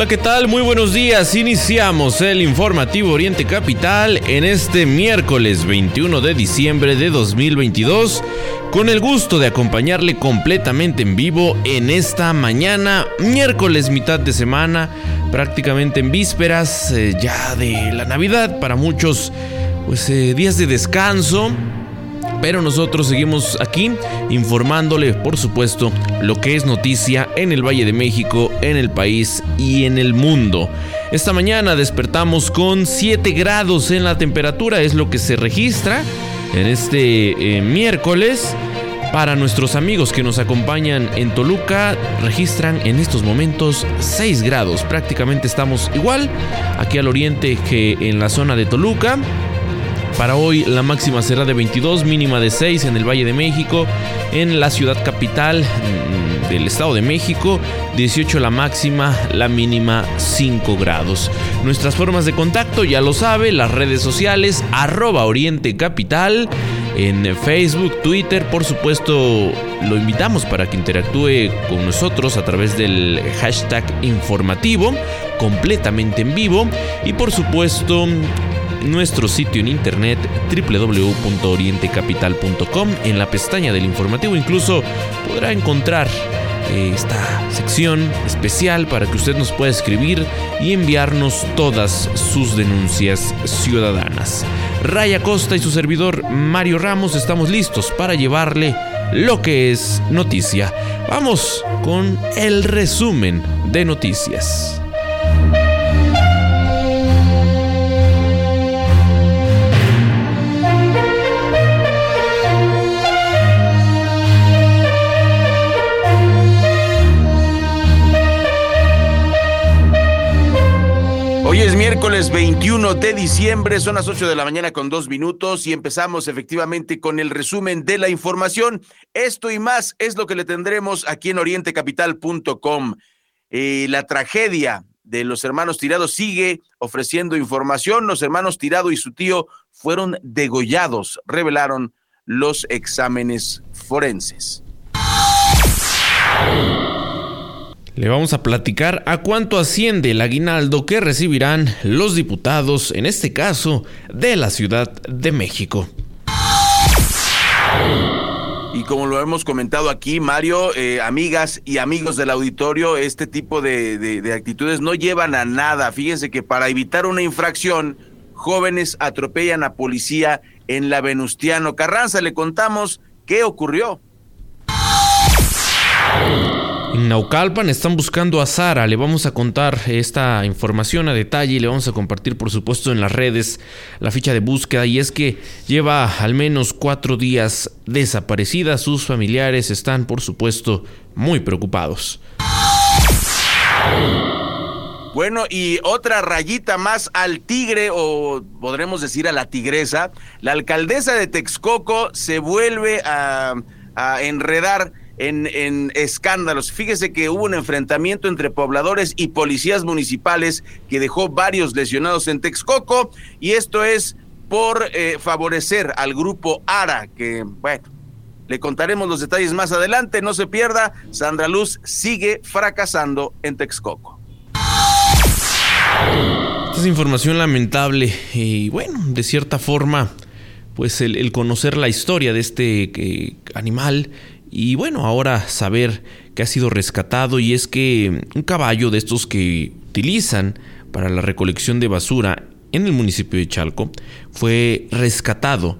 Hola, ¿qué tal? Muy buenos días. Iniciamos el informativo Oriente Capital en este miércoles 21 de diciembre de 2022 con el gusto de acompañarle completamente en vivo en esta mañana, miércoles mitad de semana, prácticamente en vísperas eh, ya de la Navidad para muchos pues eh, días de descanso pero nosotros seguimos aquí informándole, por supuesto, lo que es noticia en el Valle de México, en el país y en el mundo. Esta mañana despertamos con 7 grados en la temperatura, es lo que se registra en este eh, miércoles. Para nuestros amigos que nos acompañan en Toluca, registran en estos momentos 6 grados. Prácticamente estamos igual aquí al oriente que en la zona de Toluca. Para hoy la máxima será de 22, mínima de 6 en el Valle de México, en la ciudad capital mm, del Estado de México, 18 la máxima, la mínima 5 grados. Nuestras formas de contacto ya lo sabe, las redes sociales, arroba Oriente Capital, en Facebook, Twitter, por supuesto lo invitamos para que interactúe con nosotros a través del hashtag informativo, completamente en vivo, y por supuesto nuestro sitio en internet www.orientecapital.com. En la pestaña del informativo incluso podrá encontrar eh, esta sección especial para que usted nos pueda escribir y enviarnos todas sus denuncias ciudadanas. Raya Costa y su servidor Mario Ramos estamos listos para llevarle lo que es noticia. Vamos con el resumen de noticias. Hoy es miércoles 21 de diciembre, son las 8 de la mañana con dos minutos y empezamos efectivamente con el resumen de la información. Esto y más es lo que le tendremos aquí en orientecapital.com. Eh, la tragedia de los hermanos Tirado sigue ofreciendo información. Los hermanos Tirado y su tío fueron degollados, revelaron los exámenes forenses. Le vamos a platicar a cuánto asciende el aguinaldo que recibirán los diputados, en este caso, de la Ciudad de México. Y como lo hemos comentado aquí, Mario, eh, amigas y amigos del auditorio, este tipo de, de actitudes no llevan a nada. Fíjense que para evitar una infracción, jóvenes atropellan a policía en la Venustiano Carranza. Le contamos qué ocurrió. En Naucalpan están buscando a Sara. Le vamos a contar esta información a detalle y le vamos a compartir, por supuesto, en las redes la ficha de búsqueda. Y es que lleva al menos cuatro días desaparecida. Sus familiares están, por supuesto, muy preocupados. Bueno, y otra rayita más al tigre, o podremos decir a la tigresa. La alcaldesa de Texcoco se vuelve a, a enredar en, escándalos. Fíjese que hubo un enfrentamiento entre pobladores y policías municipales que dejó varios lesionados en Texcoco y esto es por eh, favorecer al grupo ARA, que bueno, le contaremos los detalles más adelante, no se pierda, Sandra Luz sigue fracasando en Texcoco. Esta es información lamentable y bueno, de cierta forma, pues el, conocer la historia de este eh, animal y bueno, ahora saber que ha sido rescatado y es que un caballo de estos que utilizan para la recolección de basura en el municipio de Chalco fue rescatado.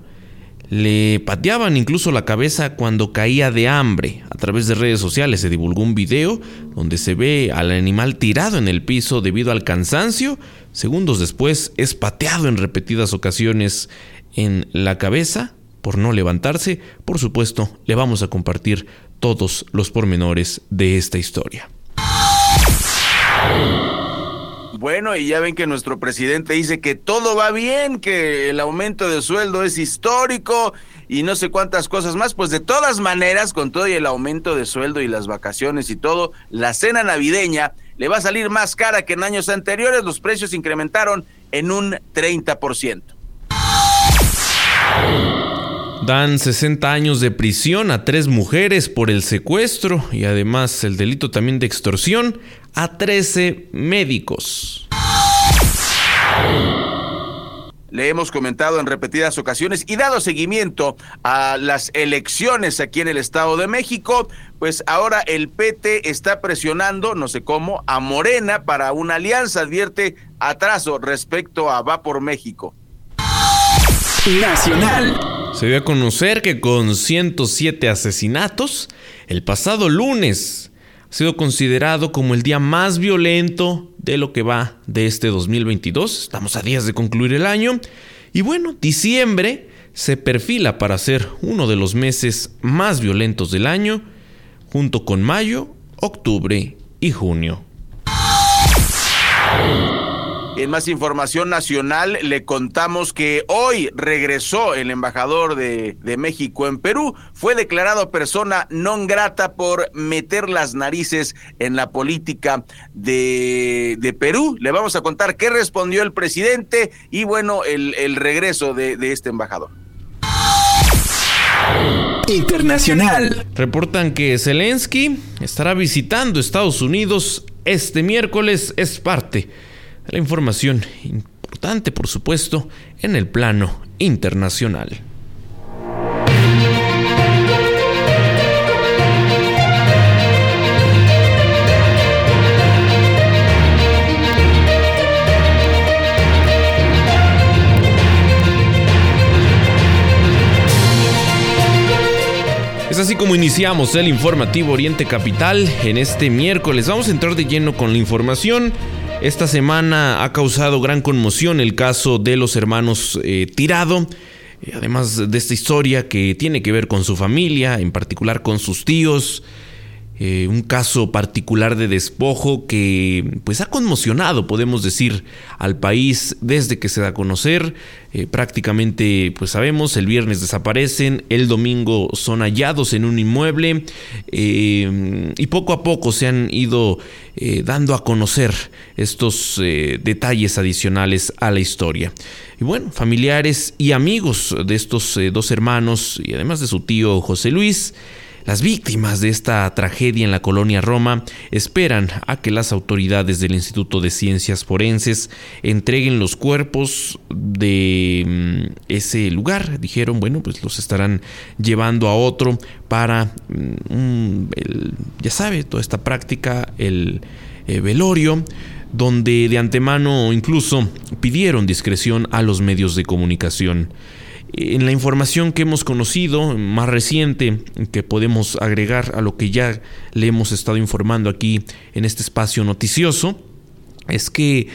Le pateaban incluso la cabeza cuando caía de hambre. A través de redes sociales se divulgó un video donde se ve al animal tirado en el piso debido al cansancio. Segundos después es pateado en repetidas ocasiones en la cabeza por no levantarse, por supuesto, le vamos a compartir todos los pormenores de esta historia. Bueno, y ya ven que nuestro presidente dice que todo va bien, que el aumento de sueldo es histórico y no sé cuántas cosas más. Pues de todas maneras, con todo y el aumento de sueldo y las vacaciones y todo, la cena navideña le va a salir más cara que en años anteriores. Los precios incrementaron en un 30%. Dan 60 años de prisión a tres mujeres por el secuestro y además el delito también de extorsión a 13 médicos. Le hemos comentado en repetidas ocasiones y dado seguimiento a las elecciones aquí en el Estado de México, pues ahora el PT está presionando, no sé cómo, a Morena para una alianza, advierte atraso respecto a Va por México. Nacional. Se dio a conocer que con 107 asesinatos, el pasado lunes ha sido considerado como el día más violento de lo que va de este 2022. Estamos a días de concluir el año. Y bueno, diciembre se perfila para ser uno de los meses más violentos del año, junto con mayo, octubre y junio. En más información nacional, le contamos que hoy regresó el embajador de, México en Perú. Fue declarado persona non grata por meter las narices en la política de, Perú. Le vamos a contar qué respondió el presidente y bueno, el, el regreso de, de este embajador. Internacional. Reportan que Zelensky estará visitando Estados Unidos este miércoles. Es parte la información importante, por supuesto, en el plano internacional. Es así como iniciamos el informativo Oriente Capital en este miércoles. Vamos a entrar de lleno con la información. Esta semana ha causado gran conmoción el caso de los hermanos eh, Tirado, eh, además de esta historia que tiene que ver con su familia, en particular con sus tíos, eh, un caso particular de despojo que pues ha conmocionado, podemos decir, al país desde que se da a conocer. Eh, prácticamente, pues sabemos, el viernes desaparecen, el domingo son hallados en un inmueble eh, y poco a poco se han ido dando a conocer estos detalles adicionales a la historia. Y bueno, familiares y amigos de estos dos hermanos y además de su tío José Luis, las víctimas de esta tragedia en la colonia Roma esperan a que las autoridades del Instituto de Ciencias Forenses entreguen los cuerpos de mm, ese lugar. Dijeron, bueno, pues los estarán llevando a otro para, mm, ya sabe, toda esta práctica, el eh, velorio donde de antemano incluso pidieron discreción a los medios de comunicación. En la información que hemos conocido, más reciente, que podemos agregar a lo que ya le hemos estado informando aquí en este espacio noticioso, es que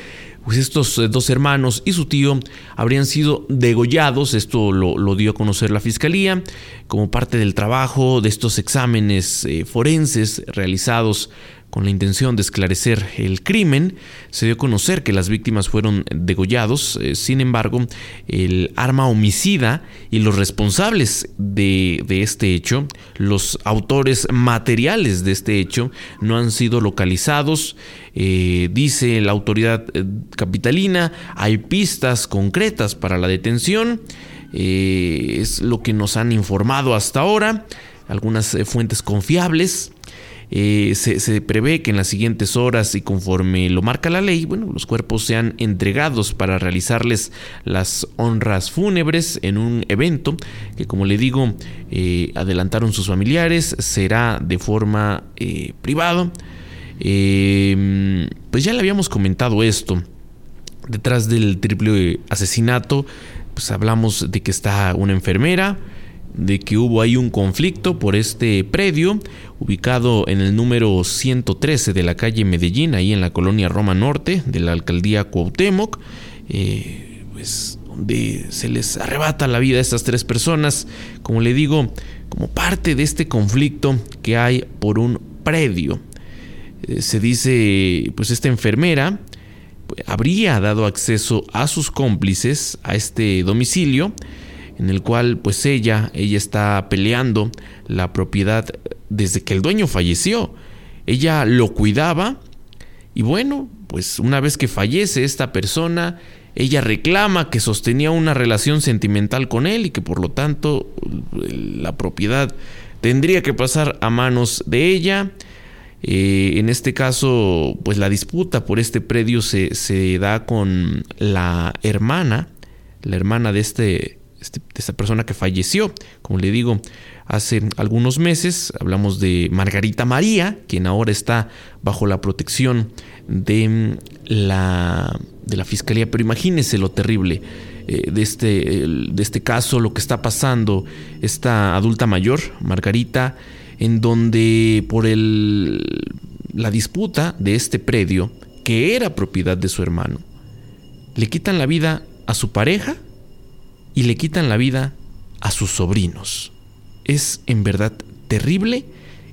pues estos eh, dos hermanos y su tío habrían sido degollados, esto lo, dio a conocer la fiscalía, como parte del trabajo de estos exámenes eh, forenses realizados con la intención de esclarecer el crimen. Se dio a conocer que las víctimas fueron degollados, eh, sin embargo, el arma homicida y los responsables de, este hecho, los autores materiales de este hecho, no han sido localizados. Eh, dice la autoridad eh, capitalina, hay pistas concretas para la detención. es lo que nos han informado hasta ahora algunas fuentes confiables. Eh, se, prevé que en las siguientes horas y conforme lo marca la ley, bueno, los cuerpos sean entregados para realizarles las honras fúnebres en un evento que, como le digo, eh, adelantaron sus familiares, será de forma eh, privada. pues ya le habíamos comentado esto. Detrás del triple asesinato, pues hablamos de que está una enfermera, de que hubo ahí un conflicto por este predio ubicado en el número 113 de la calle Medellín, ahí en la colonia Roma Norte de la alcaldía Cuauhtémoc, eh, pues donde se les arrebata la vida a estas tres personas, como le digo, como parte de este conflicto que hay por un predio. Eh, se dice, pues esta enfermera habría dado acceso a sus cómplices a este domicilio en el cual pues ella, ella está peleando la propiedad desde que el dueño falleció. Ella lo cuidaba y bueno, pues una vez que fallece esta persona, ella reclama que sostenía una relación sentimental con él y que por lo tanto la propiedad tendría que pasar a manos de ella. Eh, en este caso, pues la disputa por este predio se, se da con la hermana, la hermana de este este, de esta persona que falleció, como le digo, hace algunos meses. Hablamos de Margarita María, quien ahora está bajo la protección de la, de la Fiscalía. Pero imagínese lo terrible eh, de, este, de este caso, lo que está pasando esta adulta mayor, Margarita, en donde por el, la disputa de este predio, que era propiedad de su hermano, le quitan la vida a su pareja y le quitan la vida a sus sobrinos. Es en verdad terrible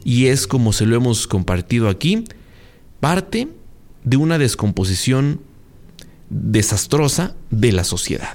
y es como se lo hemos compartido aquí, parte de una descomposición desastrosa de la sociedad.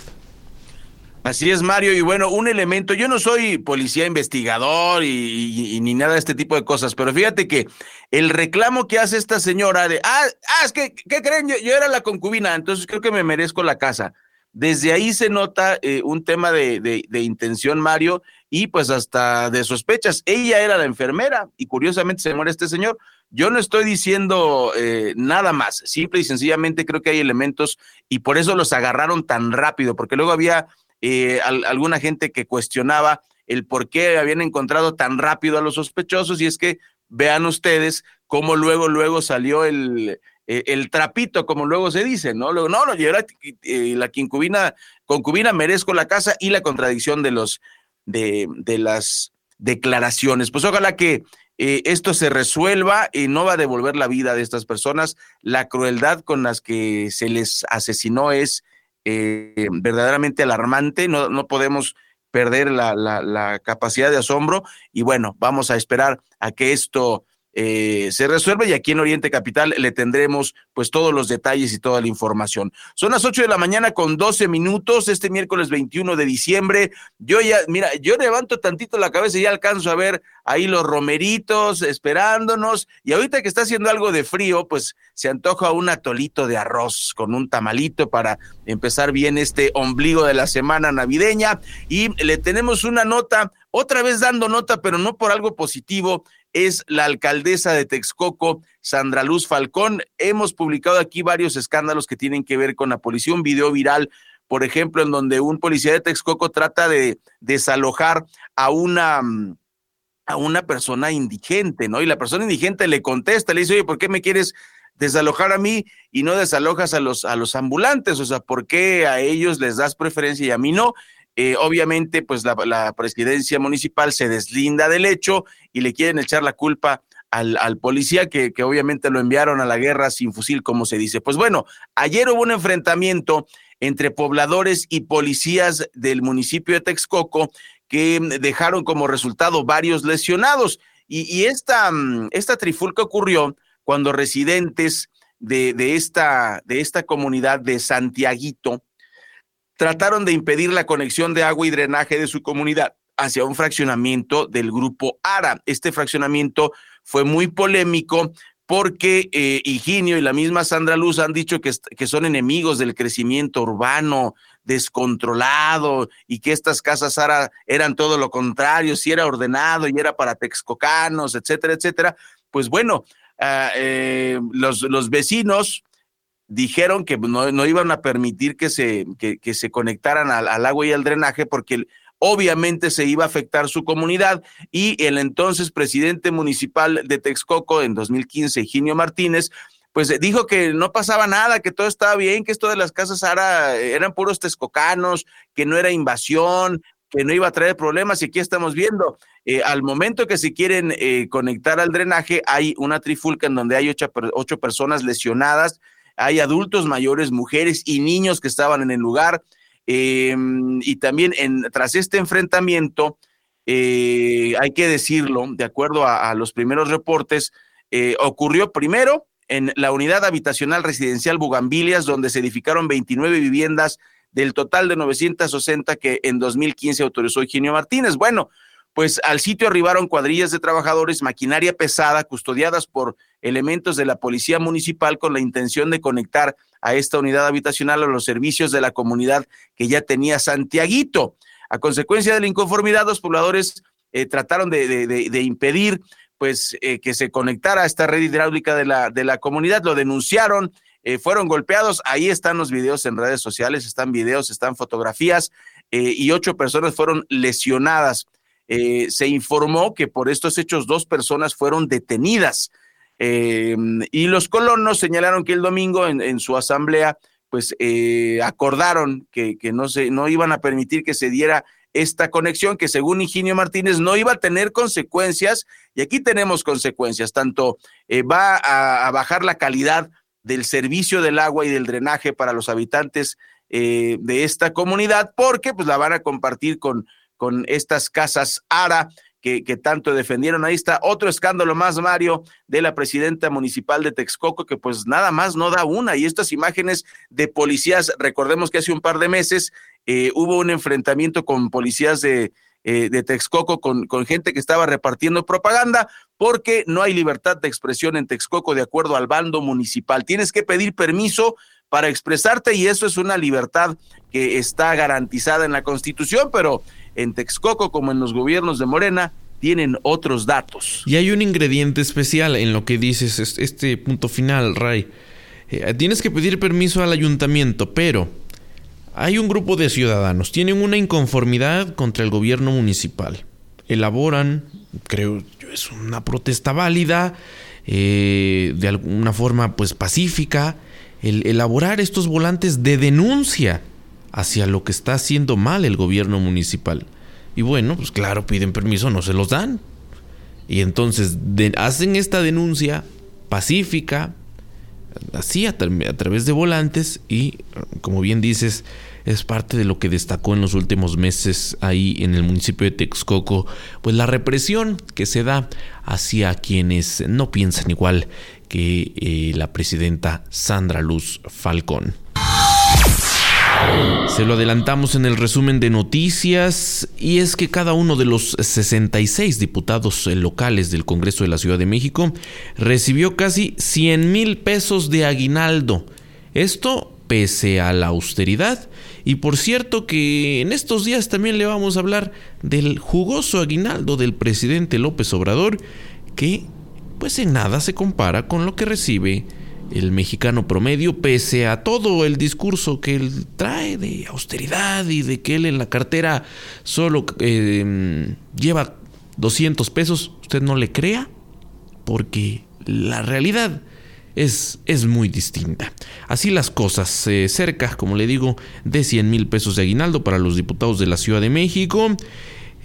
Así es, Mario. Y bueno, un elemento, yo no soy policía investigador y, ni nada de este tipo de cosas, pero fíjate que el reclamo que hace esta señora de, ah, ah es que, ¿qué creen? yo, era la concubina, entonces creo que me merezco la casa. Desde ahí se nota eh, un tema de, intención, Mario, y pues hasta de sospechas. Ella era la enfermera y curiosamente se muere este señor. Yo no estoy diciendo eh, nada más, simple y sencillamente creo que hay elementos y por eso los agarraron tan rápido, porque luego había eh, alguna gente que cuestionaba el por qué habían encontrado tan rápido a los sospechosos y es que vean ustedes cómo luego, luego salió el, eh, el trapito, como luego se dice, ¿no? Luego, no, no, eh, la concubina, concubina merezco la casa y la contradicción de los de, de las declaraciones. Pues ojalá que eh, esto se resuelva y no va a devolver la vida de estas personas. La crueldad con las que se les asesinó es verdaderamente alarmante. No, no podemos perder la, la, capacidad de asombro y bueno, vamos a esperar a que esto eh, se resuelve y aquí en Oriente Capital le tendremos pues todos los detalles y toda la información. Son las 8 de la mañana con 12 minutos este miércoles 21 de diciembre. Yo ya, mira, yo levanto tantito la cabeza y ya alcanzo a ver ahí los romeritos esperándonos y ahorita que está haciendo algo de frío, pues se antoja un atolito de arroz con un tamalito para empezar bien este ombligo de la semana navideña y le tenemos una nota otra vez dando nota, pero no por algo positivo, es la alcaldesa de Texcoco, Sandra Luz Falcón. Hemos publicado aquí varios escándalos que tienen que ver con la policía, un video viral, por ejemplo, en donde un policía de Texcoco trata de desalojar a una a una persona indigente, ¿no? Y la persona indigente le contesta, le dice, oye, ¿por qué me quieres desalojar a mí y no desalojas a los, a los ambulantes? O sea, ¿por qué a ellos les das preferencia y a mí no? Eh, obviamente, pues la, presidencia municipal se deslinda del hecho y le quieren echar la culpa al, policía que, obviamente lo enviaron a la guerra sin fusil, como se dice. Pues bueno, ayer hubo un enfrentamiento entre pobladores y policías del municipio de Texcoco que dejaron como resultado varios lesionados. Y, esta, mm, esta trifulca ocurrió cuando residentes de, de, esta, de esta comunidad de Santiaguito, trataron de impedir la conexión de agua y drenaje de su comunidad hacia un fraccionamiento del grupo ARA. Este fraccionamiento fue muy polémico porque eh, Higinio y la misma Sandra Luz han dicho que, que son enemigos del crecimiento urbano descontrolado y que estas casas ARA eran todo lo contrario, si era ordenado y era para texcocanos, etcétera, etcétera. Pues bueno, ah, eh, los, los vecinos dijeron que no, iban a permitir que se, que, se conectaran al, agua y al drenaje porque obviamente se iba a afectar su comunidad. Y el entonces presidente municipal de Texcoco en 2015, Ginio Martínez, pues dijo que no pasaba nada, que todo estaba bien, que esto de las casas ahora eran puros texcocanos, que no era invasión, que no iba a traer problemas y aquí estamos viendo, eh, al momento que se quieren eh, conectar al drenaje hay una trifulca en donde hay ocho, ocho personas lesionadas, hay adultos mayores, mujeres y niños que estaban en el lugar. Em, y también en, tras este enfrentamiento, eh, hay que decirlo, de acuerdo a, los primeros reportes, eh, ocurrió primero en la unidad habitacional residencial Bugambilias, donde se edificaron 29 viviendas del total de 960 que en 2015 autorizó Eugenio Martínez. Bueno, pues al sitio arribaron cuadrillas de trabajadores, maquinaria pesada, custodiadas por elementos de la policía municipal con la intención de conectar a esta unidad habitacional a los servicios de la comunidad que ya tenía Santiaguito. A consecuencia de la inconformidad, los pobladores eh, trataron de, impedir pues eh, que se conectara a esta red hidráulica de la, de la comunidad, lo denunciaron, eh, fueron golpeados, ahí están los videos en redes sociales, están videos, están fotografías, y ocho personas fueron lesionadas. Eh, se informó que por estos hechos dos personas fueron detenidas. Eh, y los colonos señalaron que el domingo en, su asamblea, pues eh, acordaron que, no, se, no iban a permitir que se diera esta conexión que según Higinio Martínez no iba a tener consecuencias y aquí tenemos consecuencias, tanto va a, bajar la calidad del servicio del agua y del drenaje para los habitantes de esta comunidad porque pues la van a compartir con con estas casas ARA que, que, tanto defendieron. Ahí está otro escándalo más, Mario, de la presidenta municipal de Texcoco, que pues nada más no da una. Y estas imágenes de policías, recordemos que hace un par de meses eh, hubo un enfrentamiento con policías de, eh, de Texcoco, con, con gente que estaba repartiendo propaganda, porque no hay libertad de expresión en Texcoco de acuerdo al bando municipal. Tienes que pedir permiso para expresarte y eso es una libertad que está garantizada en la Constitución, pero en Texcoco como en los gobiernos de Morena tienen otros datos. Y hay un ingrediente especial en lo que dices, este punto final, Ray. Eh, tienes que pedir permiso al ayuntamiento, pero hay un grupo de ciudadanos, tienen una inconformidad contra el gobierno municipal. Elaboran, creo yo, es una protesta válida, eh, de alguna forma pues pacífica, el elaborar estos volantes de denuncia hacia lo que está haciendo mal el gobierno municipal. Y bueno, pues claro, piden permiso, no se los dan. Y entonces hacen esta denuncia pacífica, así a, través de volantes y, como bien dices, es parte de lo que destacó en los últimos meses ahí en el municipio de Texcoco, pues la represión que se da hacia quienes no piensan igual que eh, la presidenta Sandra Luz Falcón. Se lo adelantamos en el resumen de noticias y es que cada uno de los 66 diputados locales del Congreso de la Ciudad de México recibió casi 100 mil pesos de aguinaldo. Esto pese a la austeridad. Y por cierto que en estos días también le vamos a hablar del jugoso aguinaldo del presidente López Obrador que pues en nada se compara con lo que recibe el mexicano promedio, pese a todo el discurso que él trae de austeridad y de que él en la cartera solo em, lleva 200 pesos, usted no le crea, porque la realidad es, es muy distinta. Así las cosas, cerca, como le digo, de 100 mil pesos de aguinaldo para los diputados de la Ciudad de México.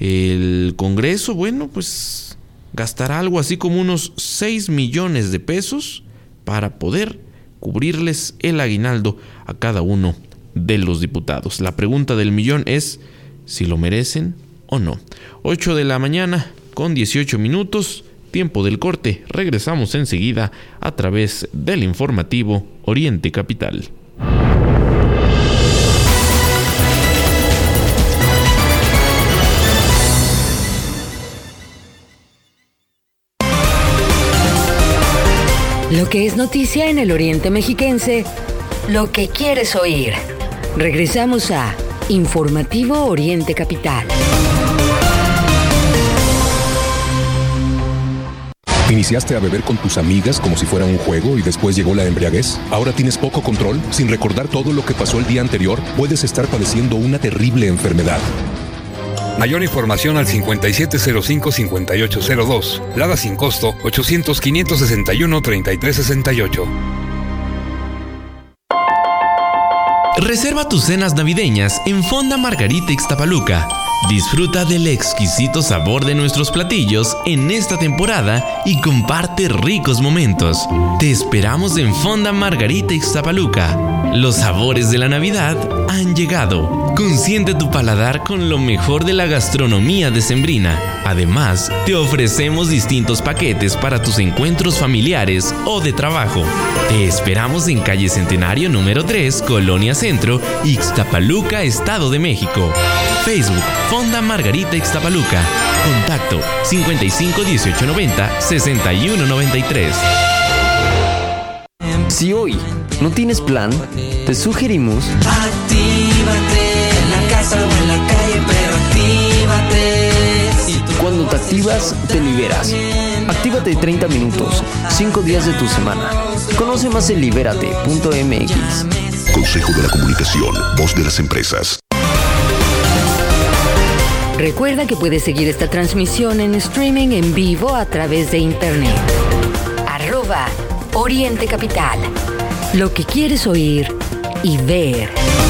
El Congreso, bueno, pues gastará algo así como unos 6 millones de pesos para poder cubrirles el aguinaldo a cada uno de los diputados. La pregunta del millón es si lo merecen o no. 8 de la mañana con 18 minutos, tiempo del corte. Regresamos enseguida a través del informativo Oriente Capital. Lo que es noticia en el Oriente Mexiquense, lo que quieres oír. Regresamos a Informativo Oriente Capital. ¿Iniciaste a beber con tus amigas como si fuera un juego y después llegó la embriaguez? ¿Ahora tienes poco control? Sin recordar todo lo que pasó el día anterior, puedes estar padeciendo una terrible enfermedad. Mayor información al 5705-5802. Lada sin costo 800-561-3368. Reserva tus cenas navideñas en Fonda Margarita Ixtapaluca. Disfruta del exquisito sabor de nuestros platillos en esta temporada y comparte ricos momentos. Te esperamos en Fonda Margarita Ixtapaluca. Los sabores de la Navidad han llegado. Consiente tu paladar con lo mejor de la gastronomía decembrina. Además, te ofrecemos distintos paquetes para tus encuentros familiares o de trabajo. Te esperamos en calle Centenario número 3, Colonia Centro, Ixtapaluca, Estado de México. Facebook, Fonda Margarita Ixtapaluca. Contacto 55 18 90 61 93. Si hoy no tienes plan, te sugerimos Actívate en la casa o en la calle, pero actívate. cuando te activas, te liberas. Actívate 30 minutos, 5 días de tu semana. Conoce más en libérate.mx. Consejo de la Comunicación, voz de las empresas. Recuerda que puedes seguir esta transmisión en streaming en vivo a través de internet. Arroba Oriente Capital. Lo que quieres oír y ver.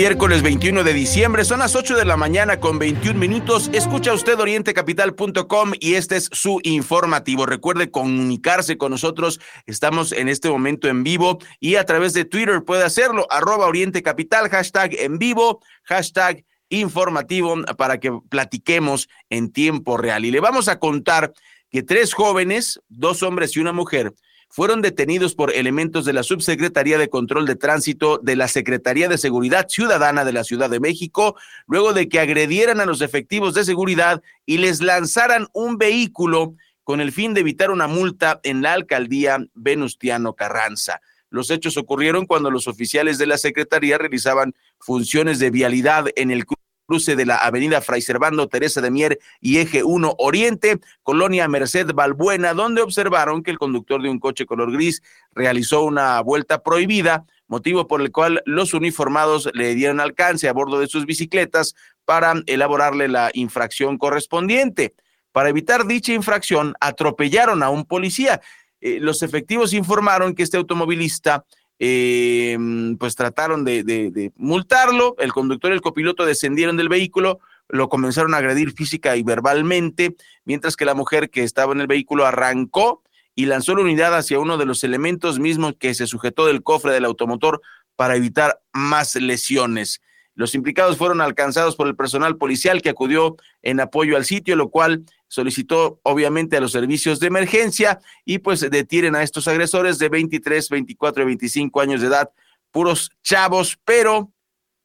Miércoles 21 de diciembre, son las 8 de la mañana con 21 minutos. Escucha usted orientecapital.com y este es su informativo. Recuerde comunicarse con nosotros. Estamos en este momento en vivo y a través de Twitter puede hacerlo. Arroba Oriente Capital, hashtag en vivo, hashtag informativo para que platiquemos en tiempo real. Y le vamos a contar que tres jóvenes, dos hombres y una mujer, fueron detenidos por elementos de la Subsecretaría de Control de Tránsito de la Secretaría de Seguridad Ciudadana de la Ciudad de México, luego de que agredieran a los efectivos de seguridad y les lanzaran un vehículo con el fin de evitar una multa en la alcaldía Venustiano Carranza. Los hechos ocurrieron cuando los oficiales de la Secretaría realizaban funciones de vialidad en el cruce de la avenida Fray Servando Teresa de Mier y Eje 1 Oriente, Colonia Merced Balbuena, donde observaron que el conductor de un coche color gris realizó una vuelta prohibida, motivo por el cual los uniformados le dieron alcance a bordo de sus bicicletas para elaborarle la infracción correspondiente. Para evitar dicha infracción, atropellaron a un policía. Eh, los efectivos informaron que este automovilista eh, pues trataron de, de, de, multarlo, el conductor y el copiloto descendieron del vehículo, lo comenzaron a agredir física y verbalmente, mientras que la mujer que estaba en el vehículo arrancó y lanzó la unidad hacia uno de los elementos mismos que se sujetó del cofre del automotor para evitar más lesiones. Los implicados fueron alcanzados por el personal policial que acudió en apoyo al sitio, lo cual solicitó obviamente a los servicios de emergencia y pues detienen a estos agresores de 23, 24 y 25 años de edad, puros chavos, pero,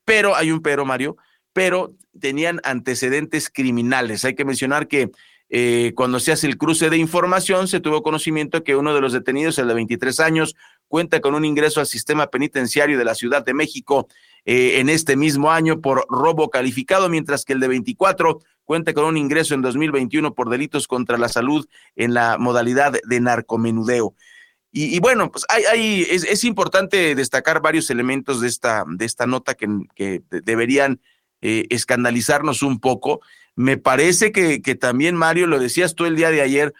pero, hay un pero, Mario, pero tenían antecedentes criminales. Hay que mencionar que eh, cuando se hace el cruce de información, se tuvo conocimiento que uno de los detenidos, el de 23 años, cuenta con un ingreso al sistema penitenciario de la Ciudad de México eh, en este mismo año por robo calificado, mientras que el de 24 cuenta con un ingreso en 2021 por delitos contra la salud en la modalidad de narcomenudeo. Y, y bueno, pues hay, es, importante destacar varios elementos de esta, de esta nota que, que deberían eh, escandalizarnos un poco. Me parece que, que también, Mario, lo decías tú el día de ayer,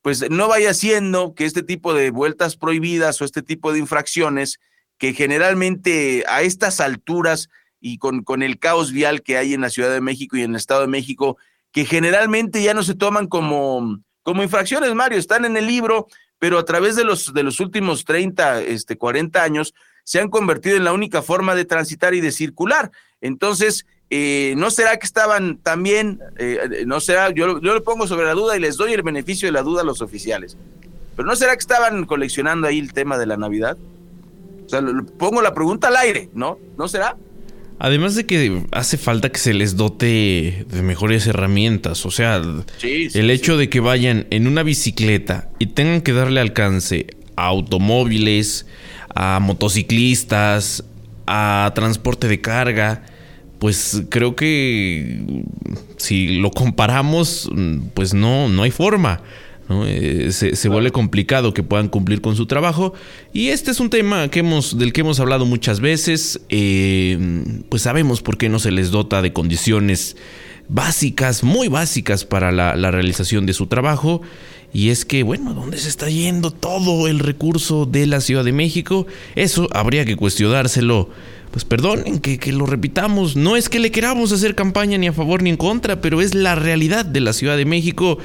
pues no vaya siendo que este tipo de vueltas prohibidas o este tipo de infracciones que generalmente a estas alturas y con, con el caos vial que hay en la Ciudad de México y en el Estado de México, que generalmente ya no se toman como, como infracciones, Mario, están en el libro, pero a través de los, de los últimos 30, este, 40 años, se han convertido en la única forma de transitar y de circular. Entonces, eh, ¿no será que estaban también, eh, no será, yo, yo lo pongo sobre la duda y les doy el beneficio de la duda a los oficiales, pero ¿no será que estaban coleccionando ahí el tema de la Navidad? O sea, pongo la pregunta al aire, ¿no? ¿No será? Además de que hace falta que se les dote de mejores herramientas. O sea, sí, sí, el hecho sí. de que vayan en una bicicleta y tengan que darle alcance a automóviles, a motociclistas, a transporte de carga, pues creo que si lo comparamos, pues no, no hay forma. Eh, se, vuelve complicado que puedan cumplir con su trabajo. Y este es un tema que hemos, del que hemos hablado muchas veces. Eh, pues sabemos por qué no se les dota de condiciones básicas, muy básicas para la, la realización de su trabajo. Y es que, bueno, ¿dónde se está yendo todo el recurso de la Ciudad de México? Eso habría que cuestionárselo pues perdonen que, que, lo repitamos, no es que le queramos hacer campaña ni a favor ni en contra, pero es la realidad de la Ciudad de México,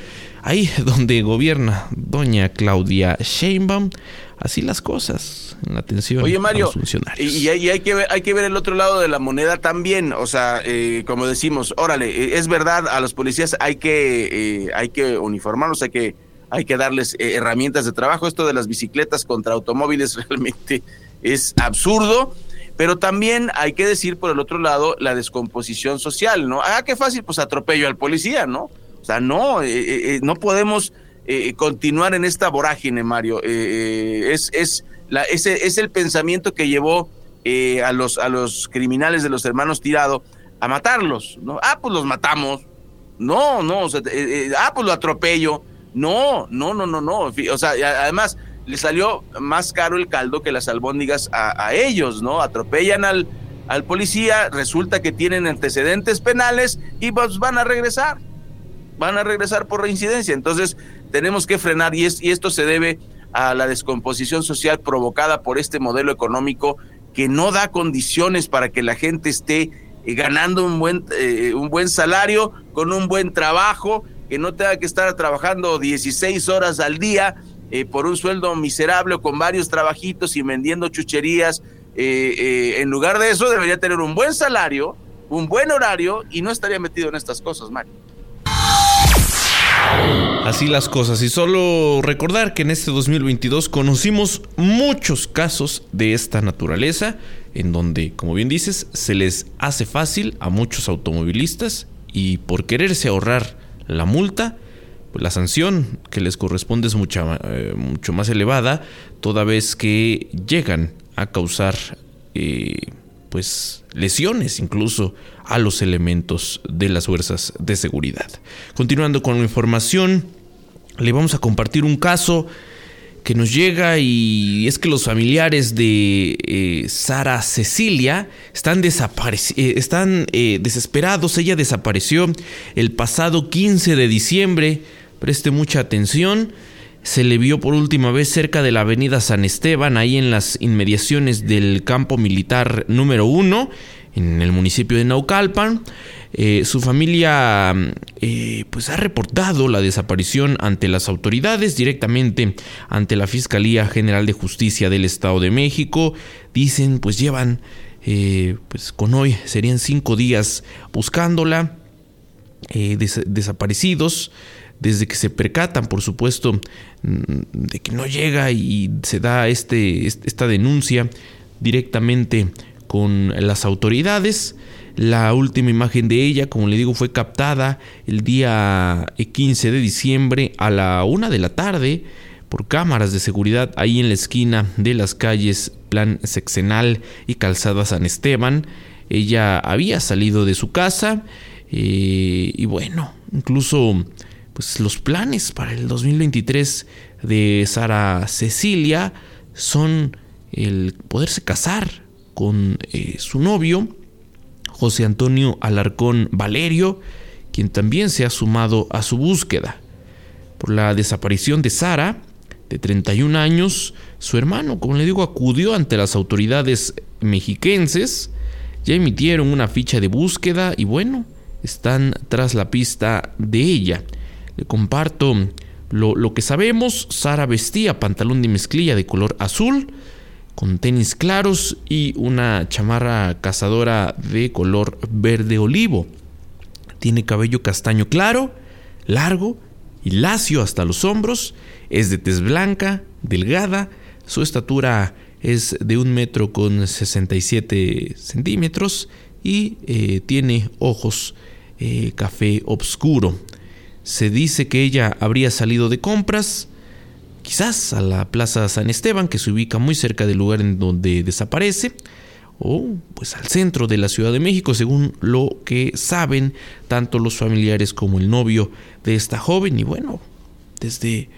ahí donde gobierna doña Claudia Sheinbaum, así las cosas, en la atención Oye, Mario, funcionarios. Y, y, hay, que ver, hay que ver el otro lado de la moneda también, o sea, eh, como decimos, órale, eh, es verdad, a los policías hay que, eh, hay que uniformarlos, hay que, hay que darles herramientas de trabajo, esto de las bicicletas contra automóviles realmente es absurdo pero también hay que decir por el otro lado la descomposición social, ¿no? Ah, qué fácil, pues atropello al policía, ¿no? O sea, no, eh, eh, eh, no podemos continuar en esta vorágine, Mario. es, es, la, ese, es el pensamiento que llevó a, los, a los criminales de los hermanos Tirado a matarlos, ¿no? Ah, pues los matamos. No, no, o sea, ah, pues lo atropello. No, no, no, no, no. O sea, además, le salió más caro el caldo que las albóndigas a, ellos, ¿no? Atropellan al, al policía, resulta que tienen antecedentes penales y pues van a regresar, van a regresar por reincidencia. Entonces tenemos que frenar y, es, y esto se debe a la descomposición social provocada por este modelo económico que no da condiciones para que la gente esté eh, ganando un buen, eh, un buen salario, con un buen trabajo, que no tenga que estar trabajando 16 horas al día eh, por un sueldo miserable o con varios trabajitos y vendiendo chucherías. Eh, eh, en lugar de eso, debería tener un buen salario, un buen horario y no estaría metido en estas cosas, Mario. Así las cosas. Y solo recordar que en este 2022 conocimos muchos casos de esta naturaleza, en donde, como bien dices, se les hace fácil a muchos automovilistas y por quererse ahorrar la multa, pues, la sanción que les corresponde es mucha, eh, mucho más elevada, toda vez que llegan a causar eh, pues lesiones incluso a los elementos de las fuerzas de seguridad. Continuando con la información, le vamos a compartir un caso que nos llega y es que los familiares de eh, Sara Cecilia están, están desesperados. Ella desapareció el pasado 15 de diciembre Preste mucha atención. Se le vio por última vez cerca de la avenida San Esteban, ahí en las inmediaciones del campo militar número uno, en el municipio de Naucalpan. Eh, su familia eh, pues ha reportado la desaparición ante las autoridades, directamente ante la Fiscalía General de Justicia del Estado de México. Dicen, pues llevan, eh, pues con hoy serían cinco días buscándola, desaparecidos desde que se percatan, por supuesto, mm, de que no llega y se da este, esta denuncia directamente con las autoridades. La última imagen de ella, como le digo, fue captada el día 15 de diciembre a la una de la tarde por cámaras de seguridad ahí en la esquina de las calles Plan Sexenal y Calzada San Esteban. Ella había salido de su casa eh, y bueno, incluso pues los planes para el 2023 de Sara Cecilia son el poderse casar con eh, su novio, José Antonio Alarcón Valerio, quien también se ha sumado a su búsqueda. Por la desaparición de Sara, de 31 años, su hermano, como le digo, acudió ante las autoridades mexiquenses, ya emitieron una ficha de búsqueda y bueno, están tras la pista de ella. Le comparto lo, que sabemos. Sara vestía pantalón de mezclilla de color azul, con tenis claros y una chamarra cazadora de color verde olivo. Tiene cabello castaño claro, largo y lacio hasta los hombros. Es de tez blanca, delgada. Su estatura es de un metro con 67 centímetros y eh, tiene ojos eh, café oscuro. Se dice que ella habría salido de compras, quizás a la Plaza San Esteban, que se ubica muy cerca del lugar en donde desaparece, o pues al centro de la Ciudad de México, según lo que saben tanto los familiares como el novio de esta joven. Y bueno, desde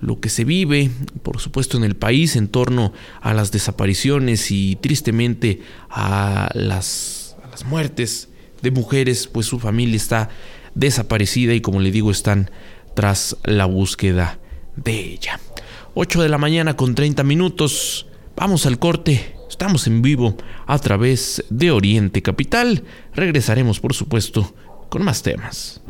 lo que se vive, por supuesto, en el país en torno a las desapariciones y tristemente a las, a las muertes de mujeres, pues su familia está desaparecida y como le digo, están tras la búsqueda de ella. 8 de la mañana con 30 minutos. Vamos al corte. Estamos en vivo a través de Oriente Capital. Regresaremos, por supuesto, con más temas.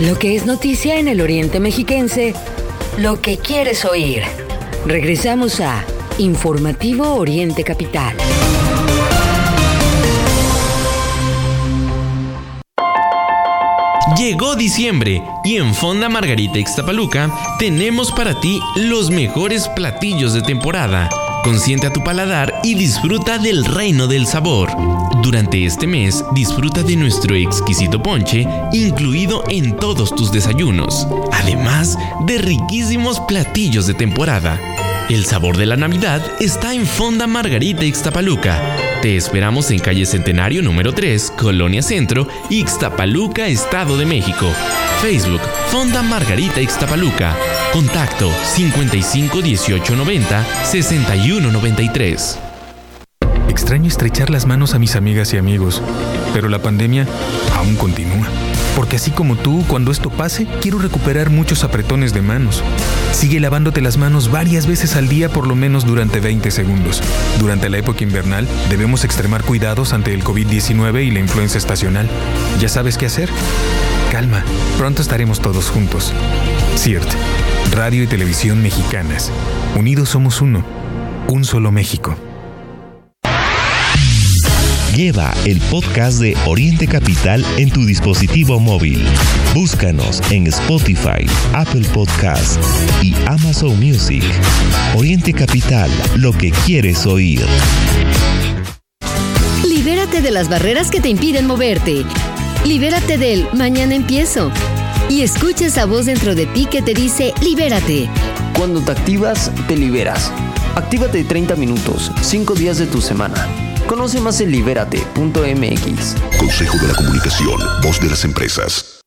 Lo que es noticia en el Oriente Mexiquense, lo que quieres oír. Regresamos a Informativo Oriente Capital. Llegó diciembre y en Fonda Margarita Ixtapaluca tenemos para ti los mejores platillos de temporada. Consiente a tu paladar y disfruta del reino del sabor. Durante este mes, disfruta de nuestro exquisito ponche, incluido en todos tus desayunos, además de riquísimos platillos de temporada. El sabor de la Navidad está en Fonda Margarita Ixtapaluca. Te esperamos en calle Centenario número 3, Colonia Centro, Ixtapaluca, Estado de México. Facebook, Fonda Margarita Ixtapaluca. Contacto 55 18 90 61 93. Extraño estrechar las manos a mis amigas y amigos, pero la pandemia aún continúa. Porque así como tú, cuando esto pase, quiero recuperar muchos apretones de manos. Sigue lavándote las manos varias veces al día por lo menos durante 20 segundos. Durante la época invernal debemos extremar cuidados ante el COVID-19 y la influenza estacional. ¿Ya sabes qué hacer? Calma, pronto estaremos todos juntos. CIRT, Radio y Televisión Mexicanas. Unidos somos uno. Un solo México. Lleva el podcast de Oriente Capital en tu dispositivo móvil. Búscanos en Spotify, Apple Podcast y Amazon Music. Oriente Capital, lo que quieres oír. Libérate de las barreras que te impiden moverte. Libérate del mañana empiezo. Y escucha esa voz dentro de ti que te dice libérate. Cuando te activas, te liberas. Actívate 30 minutos, 5 días de tu semana. Conoce más en libérate.mx. Consejo de la Comunicación, voz de las empresas.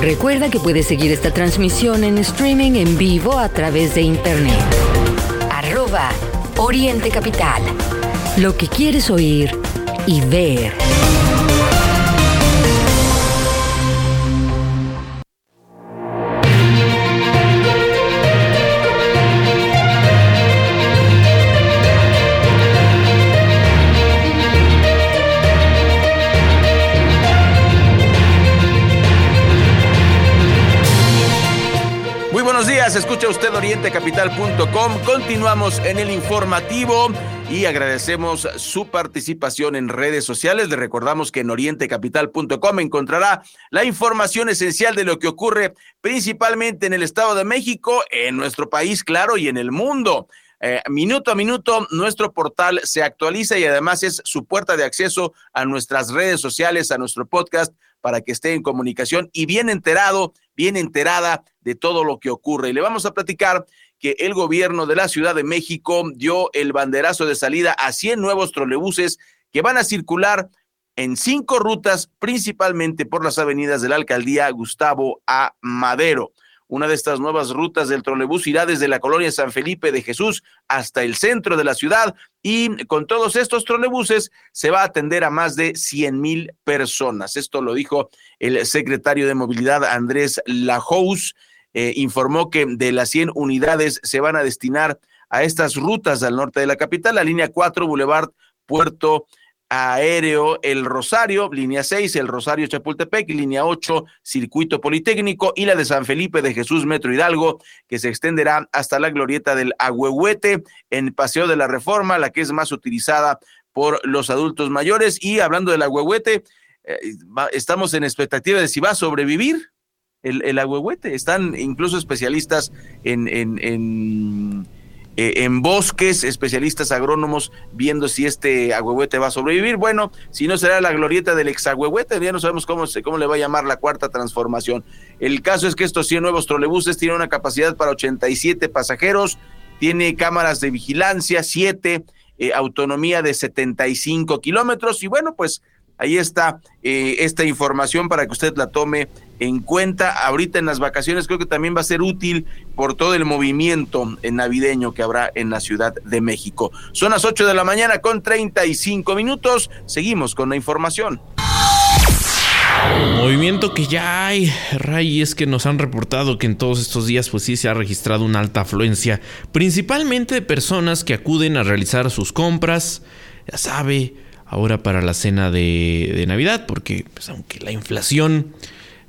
Recuerda que puedes seguir esta transmisión en streaming en vivo a través de internet. Arroba Oriente Capital. Lo que quieres oír y ver. Escucha usted orientecapital.com. Continuamos en el informativo y agradecemos su participación en redes sociales. Le recordamos que en orientecapital.com encontrará la información esencial de lo que ocurre principalmente en el Estado de México, en nuestro país, claro, y en el mundo. Eh, minuto a minuto, nuestro portal se actualiza y además es su puerta de acceso a nuestras redes sociales, a nuestro podcast, para que esté en comunicación y bien enterado, bien enterada de todo lo que ocurre. Y le vamos a platicar que el gobierno de la Ciudad de México dio el banderazo de salida a 100 nuevos trolebuses que van a circular en cinco rutas, principalmente por las avenidas de la alcaldía Gustavo A. Madero. Una de estas nuevas rutas del trolebús irá desde la colonia San Felipe de Jesús hasta el centro de la ciudad y con todos estos trolebuses se va a atender a más de 100 mil personas. Esto lo dijo el secretario de Movilidad Andrés Lajous. Eh, informó que de las 100 unidades se van a destinar a estas rutas al norte de la capital, la línea 4, Boulevard Puerto Aéreo El Rosario, línea 6, El Rosario Chapultepec, línea 8, Circuito Politécnico y la de San Felipe de Jesús Metro Hidalgo, que se extenderá hasta la glorieta del Agüehuete en Paseo de la Reforma, la que es más utilizada por los adultos mayores. Y hablando del Agüehuete, eh, estamos en expectativa de si va a sobrevivir el, el Agüehuete. Están incluso especialistas en, en, en eh, en bosques, especialistas agrónomos viendo si este agüehuete va a sobrevivir. Bueno, si no será la glorieta del exagüehuete, ya no sabemos cómo, se, cómo le va a llamar la cuarta transformación. El caso es que estos 100 nuevos trolebuses tienen una capacidad para 87 pasajeros, tiene cámaras de vigilancia, 7, eh, autonomía de 75 kilómetros y bueno, pues Ahí está eh, esta información para que usted la tome en cuenta. Ahorita en las vacaciones creo que también va a ser útil por todo el movimiento navideño que habrá en la Ciudad de México. Son las 8 de la mañana con 35 minutos. Seguimos con la información. Movimiento que ya hay, Ray, es que nos han reportado que en todos estos días pues sí se ha registrado una alta afluencia, principalmente de personas que acuden a realizar sus compras, ya sabe, ahora para la cena de, Navidad, porque pues, aunque la inflación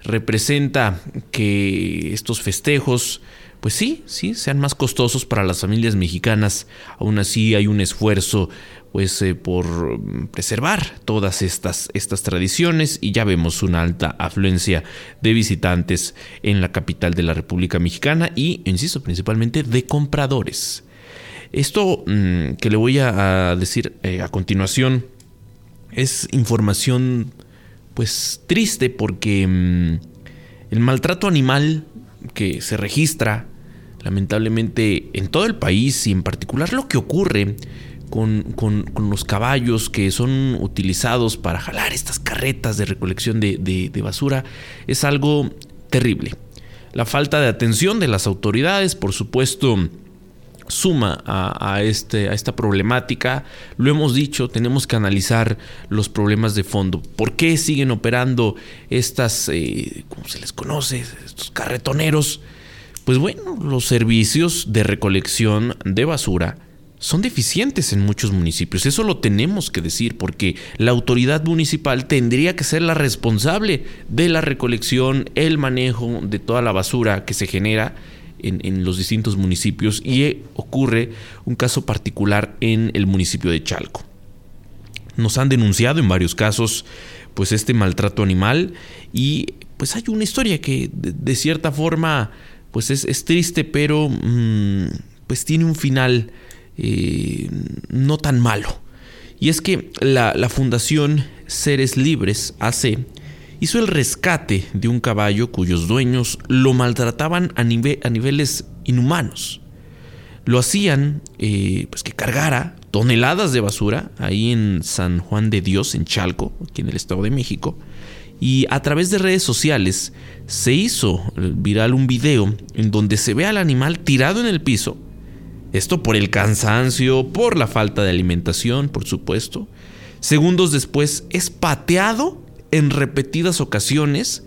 representa que estos festejos, pues sí, sí, sean más costosos para las familias mexicanas, aún así hay un esfuerzo pues eh, por preservar todas estas, estas tradiciones y ya vemos una alta afluencia de visitantes en la capital de la República Mexicana y, insisto, principalmente de compradores. Esto mm, que le voy a, decir eh, a continuación es información pues triste porque mm, el maltrato animal que se registra lamentablemente en todo el país y en particular lo que ocurre con, los caballos que son utilizados para jalar estas carretas de recolección de basura es algo terrible. La falta de atención de las autoridades, por supuesto, suma a, este, a esta problemática. Lo hemos dicho, tenemos que analizar los problemas de fondo. ¿Por qué siguen operando estas, eh, ¿cómo se les conoce? Estos carretoneros. Pues bueno, los servicios de recolección de basura son deficientes en muchos municipios. Eso lo tenemos que decir porque la autoridad municipal tendría que ser la responsable de la recolección, el manejo de toda la basura que se genera en, los distintos municipios y ocurre un caso particular en el municipio de Chalco. Nos han denunciado en varios casos pues este maltrato animal y pues hay una historia que de, cierta forma pues es, triste pero mm, pues tiene un final eh, no tan malo. Y es que la, la Fundación Seres Libres hace hizo el rescate de un caballo cuyos dueños lo maltrataban a, niveles inhumanos. Lo hacían eh, pues que cargara toneladas de basura ahí en San Juan de Dios, en Chalco, aquí en el Estado de México. Y a través de redes sociales se hizo viral un video en donde se ve al animal tirado en el piso. Esto por el cansancio, por la falta de alimentación, por supuesto. Segundos después es pateado en repetidas ocasiones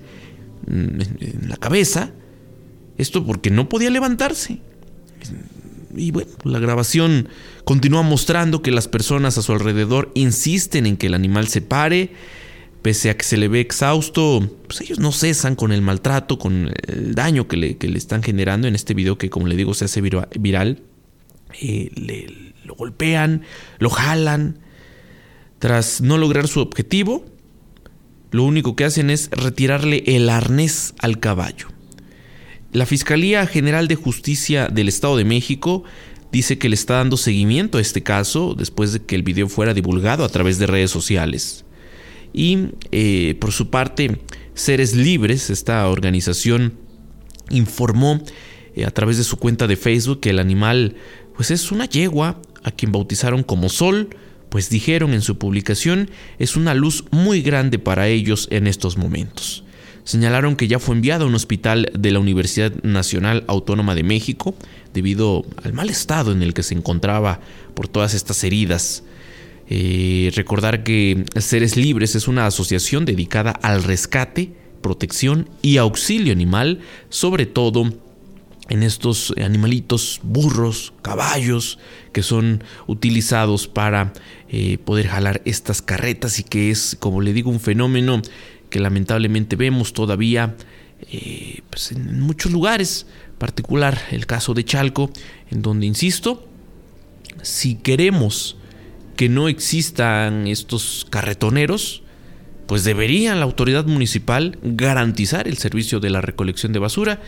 mm, en la cabeza. Esto porque no podía levantarse. Y bueno, la grabación continúa mostrando que las personas a su alrededor insisten en que el animal se pare. Pese a que se le ve exhausto, pues ellos no cesan con el maltrato, con el daño que le, están generando en este video que, como le digo, se hace viral. Eh, le, lo golpean, lo jalan. Tras no lograr su objetivo, lo único que hacen es retirarle el arnés al caballo. La Fiscalía General de Justicia del Estado de México dice que le está dando seguimiento a este caso después de que el video fuera divulgado a través de redes sociales. Y eh, por su parte, Seres Libres, esta organización, informó eh, a través de su cuenta de Facebook que el animal pues es una yegua a quien bautizaron como Sol, pues dijeron en su publicación es una luz muy grande para ellos en estos momentos. Señalaron que ya fue enviado a un hospital de la Universidad Nacional Autónoma de México debido al mal estado en el que se encontraba por todas estas heridas. Eh, recordar que Seres Libres es una asociación dedicada al rescate, protección y auxilio animal, sobre todo en estos animalitos, burros, caballos, que son utilizados para eh, poder jalar estas carretas y que es, como le digo, un fenómeno que lamentablemente vemos todavía eh, pues, en muchos lugares, particular el caso de Chalco, en donde, insisto, si queremos que no existan estos carretoneros, pues debería la autoridad municipal garantizar el servicio de la recolección de basura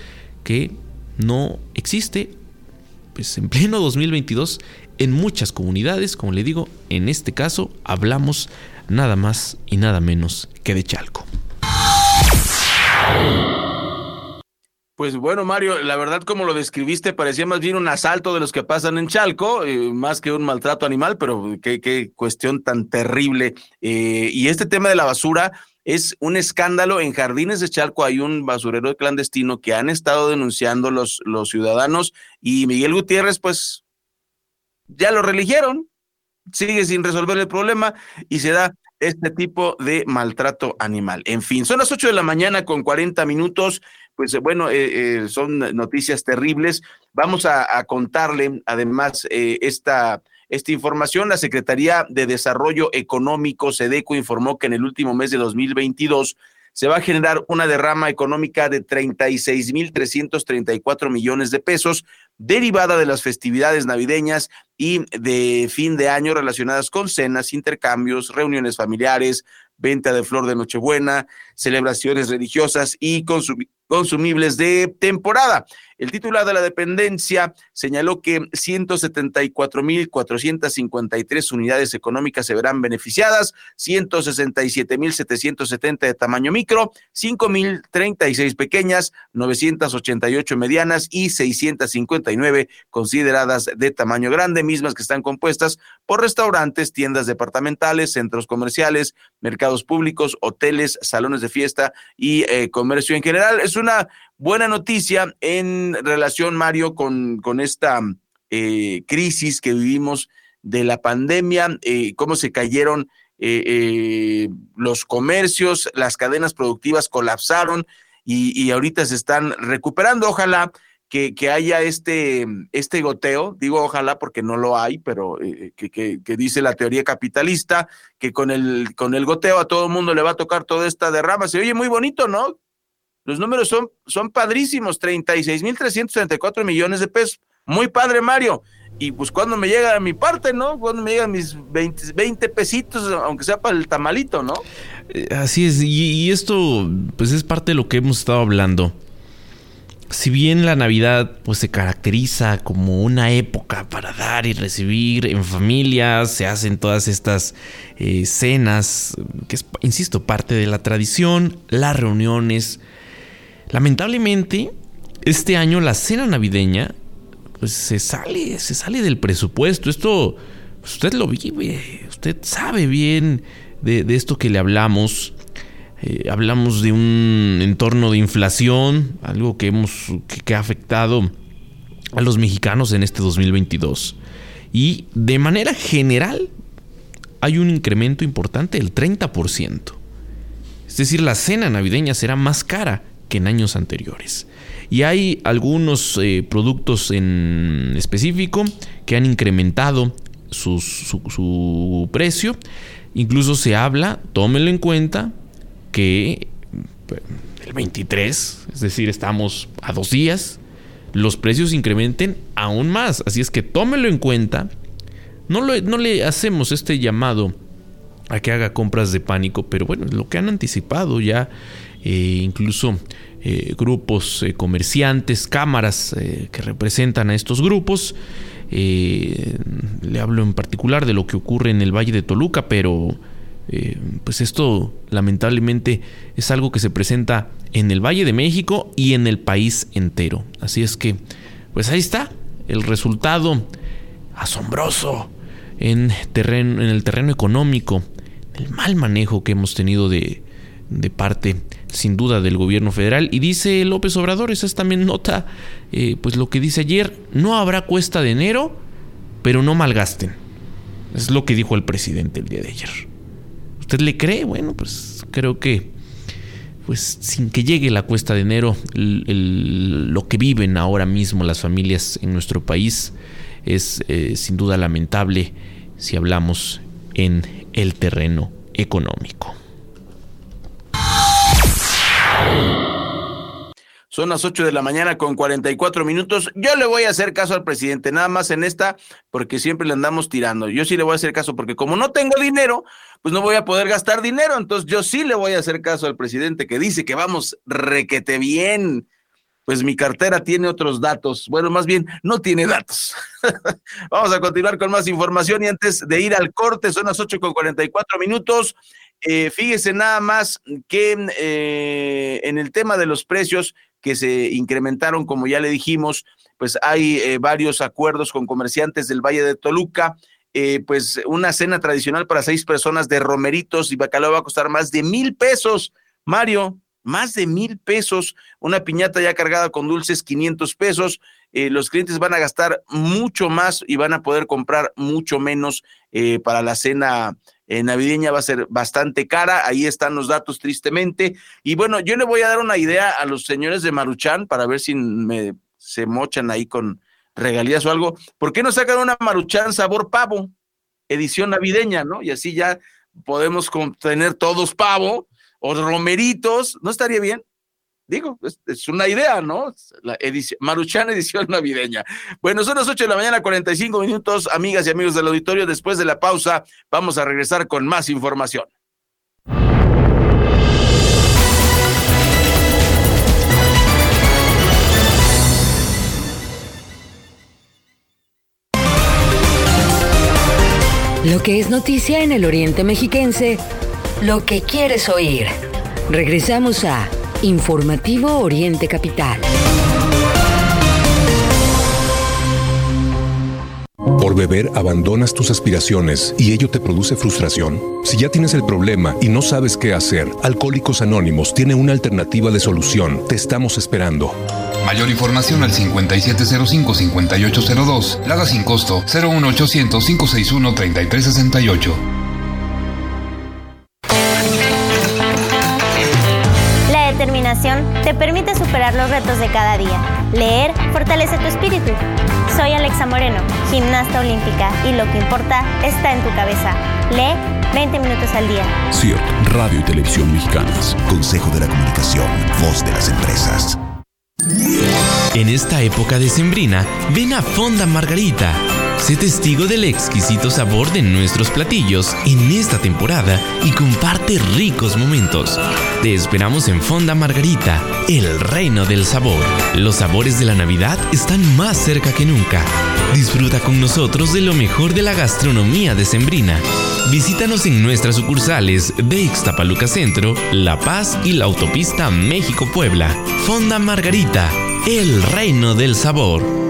que no existe pues en pleno 2022 en muchas comunidades, como le digo, en este caso hablamos nada más y nada menos que de Chalco. Pues bueno, Mario, la verdad como lo describiste parecía más bien un asalto de los que pasan en Chalco, eh, más que un maltrato animal, pero qué, cuestión tan terrible. Eh, y este tema de la basura es un escándalo. En Jardines de Chalco hay un basurero clandestino que han estado denunciando los, los ciudadanos y Miguel Gutiérrez, pues ya lo religieron, sigue sin resolver el problema y se da este tipo de maltrato animal. En fin, son las 8 de la mañana con 40 minutos pues bueno, eh, eh, son noticias terribles. Vamos a, contarle además eh, esta, esta información. La Secretaría de Desarrollo Económico, SEDECO, informó que en el último mes de 2022 se va a generar una derrama económica de 36.334 millones de pesos derivada de las festividades navideñas y de fin de año relacionadas con cenas, intercambios, reuniones familiares, venta de flor de Nochebuena, celebraciones religiosas y consumibles de temporada. El titular de la dependencia señaló que 174.453 unidades económicas se verán beneficiadas, 167.770 de tamaño micro, 5.036 pequeñas, 988 medianas y 659 consideradas de tamaño grande, mismas que están compuestas por restaurantes, tiendas departamentales, centros comerciales, mercados públicos, hoteles, salones de fiesta y eh, comercio en general. Es una buena noticia en relación, Mario, con, con esta eh, crisis que vivimos de la pandemia, eh, cómo se cayeron eh, los comercios, las cadenas productivas colapsaron y, ahorita se están recuperando. Ojalá que, que, haya este, este goteo, digo ojalá porque no lo hay, pero que, que, dice la teoría capitalista, que con el, con el goteo a todo mundo le va a tocar toda esta derrama. Se oye muy bonito, ¿no? Los números son, son padrísimos, 36.334 millones de pesos. Muy padre, Mario. Y pues cuando me llega a mi parte, ¿no? Cuando me llegan mis 20, pesitos, aunque sea para el tamalito, ¿no? Eh, así es, y, esto pues es parte de lo que hemos estado hablando. Si bien la Navidad pues se caracteriza como una época para dar y recibir en familia, se hacen todas estas eh, cenas, que es, insisto, parte de la tradición, las reuniones, Lamentablemente, este año la cena navideña pues se sale, se sale del presupuesto. Esto pues, usted lo vive, usted sabe bien de, esto que le hablamos. Eh, hablamos de un entorno de inflación, algo que hemos que, ha afectado a los mexicanos en este 2022. Y de manera general hay un incremento importante del 30%. Es decir, la cena navideña será más cara que en años anteriores. Y hay algunos eh, productos en específico que han incrementado su, precio. Incluso se habla, tómenlo en cuenta, que eh, el 23, es decir, estamos a dos días, los precios incrementen aún más. Así es que tómenlo en cuenta. No, no le hacemos este llamado a que haga compras de pánico, pero bueno, lo que han anticipado ya eh, incluso eh, grupos eh, comerciantes, cámaras que representan a estos grupos. le hablo en particular de lo que ocurre en el Valle de Toluca, pero pues esto lamentablemente es algo que se presenta en el Valle de México y en el país entero. Así es que, pues ahí está el resultado asombroso en, terreno, en el terreno económico, el mal manejo que hemos tenido de, de parte sin duda del gobierno federal y dice López Obrador, esa es también nota, eh, pues lo que dice ayer, no habrá cuesta de enero, pero no malgasten. Es lo que dijo el presidente el día de ayer. ¿Usted le cree? Bueno, pues creo que pues sin que llegue la cuesta de enero, lo que viven ahora mismo las familias en nuestro país es eh, sin duda lamentable si hablamos en el terreno económico. Son las 8 de la mañana con 44 minutos. Yo le voy a hacer caso al presidente, nada más en esta, porque siempre le andamos tirando. Yo sí le voy a hacer caso, porque como no tengo dinero, pues no voy a poder gastar dinero. Entonces yo sí le voy a hacer caso al presidente que dice que vamos requete bien. pues mi cartera tiene otros datos. Bueno, más bien, no tiene datos. Vamos a continuar con más información y antes de ir al corte, son las 8 con 44 minutos. Eh, fíjese nada más que eh, en el tema de los precios que se incrementaron, como ya le dijimos, pues hay eh, varios acuerdos con comerciantes del Valle de Toluca. pues una cena tradicional para seis personas de romeritos y bacalao va a costar más de mil pesos. Mario, más de mil pesos, una piñata ya cargada con dulces, 500 pesos. Eh, los clientes van a gastar mucho más y van a poder comprar mucho menos eh, para la cena eh, navideña, va a ser bastante cara. Ahí están los datos, tristemente. Y bueno, yo le voy a dar una idea a los señores de Maruchan para ver si me, se mochan ahí con regalías o algo. ¿Por qué no sacan una Maruchan sabor pavo? Edición navideña, ¿no? Y así ya podemos tener todos pavo o romeritos, ¿no estaría bien? Digo, es, una idea, ¿no? La edición, Maruchan edición navideña. Bueno, son las 8 de la mañana, 45 minutos, amigas y amigos del auditorio. Después de la pausa, vamos a regresar con más información. Lo que es noticia en el Oriente Mexiquense lo que quieres oír. Regresamos a Informativo Oriente Capital. Por beber abandonas tus aspiraciones y ello te produce frustración. Si ya tienes el problema y no sabes qué hacer, Alcohólicos Anónimos tiene una alternativa de solución. Te estamos esperando. Mayor información al 5705-5802. Lada sin costo 01800 561 3368. te permite superar los retos de cada día. Leer fortalece tu espíritu. Soy Alexa Moreno, gimnasta olímpica, y lo que importa está en tu cabeza. Lee 20 minutos al día. CIRT, Radio y Televisión Mexicanas. Consejo de la Comunicación, voz de las empresas. En esta época decembrina, ven a Fonda Margarita Sé testigo del exquisito sabor de nuestros platillos en esta temporada y comparte ricos momentos. Te esperamos en Fonda Margarita, el reino del sabor. Los sabores de la Navidad están más cerca que nunca. Disfruta con nosotros de lo mejor de la gastronomía decembrina. Visítanos en nuestras sucursales de Ixtapaluca Centro, La Paz y la autopista México-Puebla. Fonda Margarita, el reino del sabor.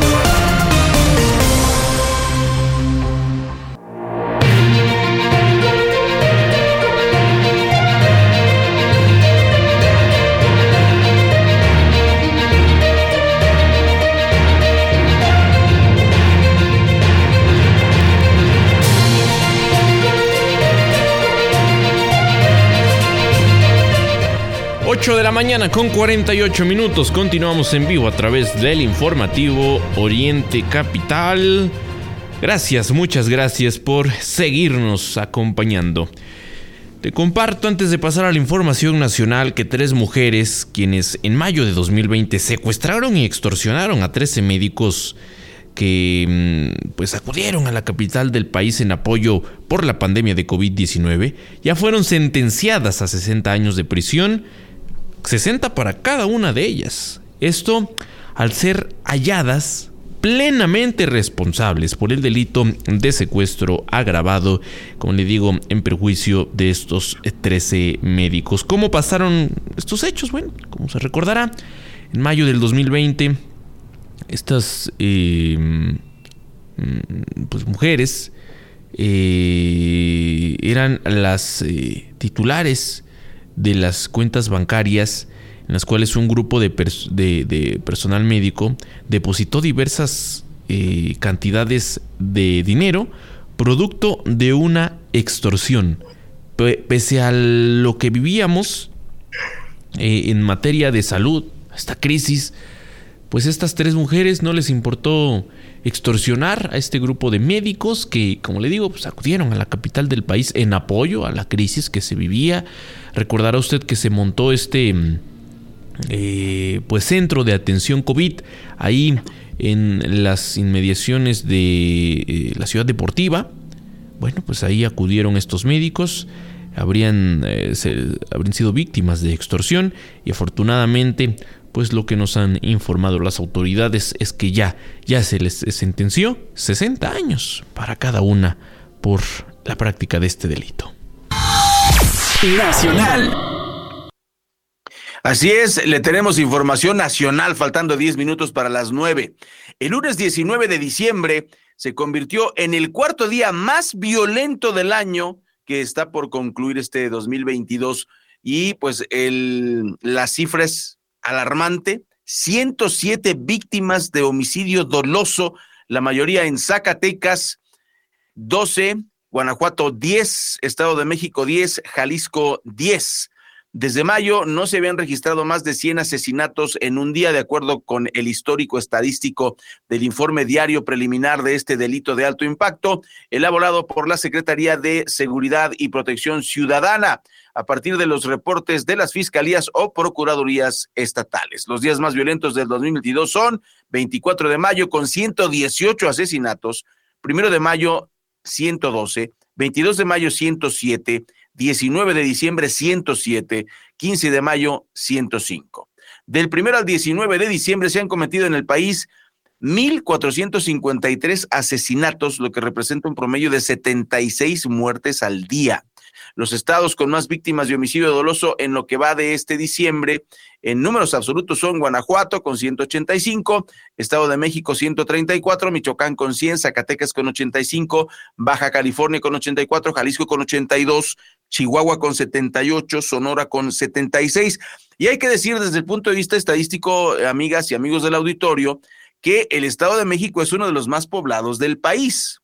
8 de la mañana con 48 minutos. Continuamos en vivo a través del informativo Oriente Capital. Gracias, muchas gracias por seguirnos acompañando. Te comparto antes de pasar a la información nacional que tres mujeres, quienes en mayo de 2020 secuestraron y extorsionaron a 13 médicos que mm, pues acudieron a la capital del país en apoyo por la pandemia de COVID-19, ya fueron sentenciadas a 60 años de prisión 60 para cada una de ellas. Esto al ser halladas plenamente responsables por el delito de secuestro agravado, como le digo, en perjuicio de estos 13 médicos. ¿Cómo pasaron estos hechos? Bueno, como se recordará, en mayo del 2020, estas em, pues, mujeres eh, eran las eh, titulares de las cuentas bancarias en las cuales un grupo de, personal médico depositó diversas eh, cantidades de dinero producto de una extorsión. pese a lo que vivíamos eh, en materia de salud, esta crisis, pues estas tres mujeres no les importó extorsionar a este grupo de médicos que, como le digo, pues acudieron a la capital del país en apoyo a la crisis que se vivía. Recordará usted que se montó este eh, pues centro de atención COVID ahí en las inmediaciones de eh, la ciudad deportiva. Bueno, pues ahí acudieron estos médicos, habrían, eh, habrían sido víctimas de extorsión y afortunadamente pues lo que nos han informado las autoridades es que ya, ya se les sentenció 60 años para cada una por la práctica de este delito. Nacional. Así es, le tenemos información nacional faltando 10 minutos para las 9. El lunes 19 de diciembre se convirtió en el cuarto día más violento del año que está por concluir este 2022 y pues el, la cifra es alarmante, 107 víctimas de homicidio doloso, la mayoría en Zacatecas, 12, Guanajuato 10, Estado de México 10, Jalisco 10. Desde mayo no se habían registrado más de 100 asesinatos en un día, de acuerdo con el histórico estadístico del informe diario preliminar de este delito de alto impacto, elaborado por la Secretaría de Seguridad y Protección Ciudadana a partir de los reportes de las fiscalías o procuradurías estatales. Los días más violentos del 2022 son 24 de mayo con 118 asesinatos, primero de mayo 112, 22 de mayo 107, 19 de diciembre 107, 15 de mayo 105. Del primero al 19 de diciembre se han cometido en el país 1.453 asesinatos, lo que representa un promedio de 76 muertes al día. Los estados con más víctimas de homicidio doloso en lo que va de este diciembre, en números absolutos son Guanajuato con 185, Estado de México 134, Michoacán con 100, Zacatecas con 85, Baja California con 84, Jalisco con 82, Chihuahua con 78, Sonora con 76. Y hay que decir desde el punto de vista estadístico, amigas y amigos del auditorio, que el Estado de México es uno de los más poblados del país.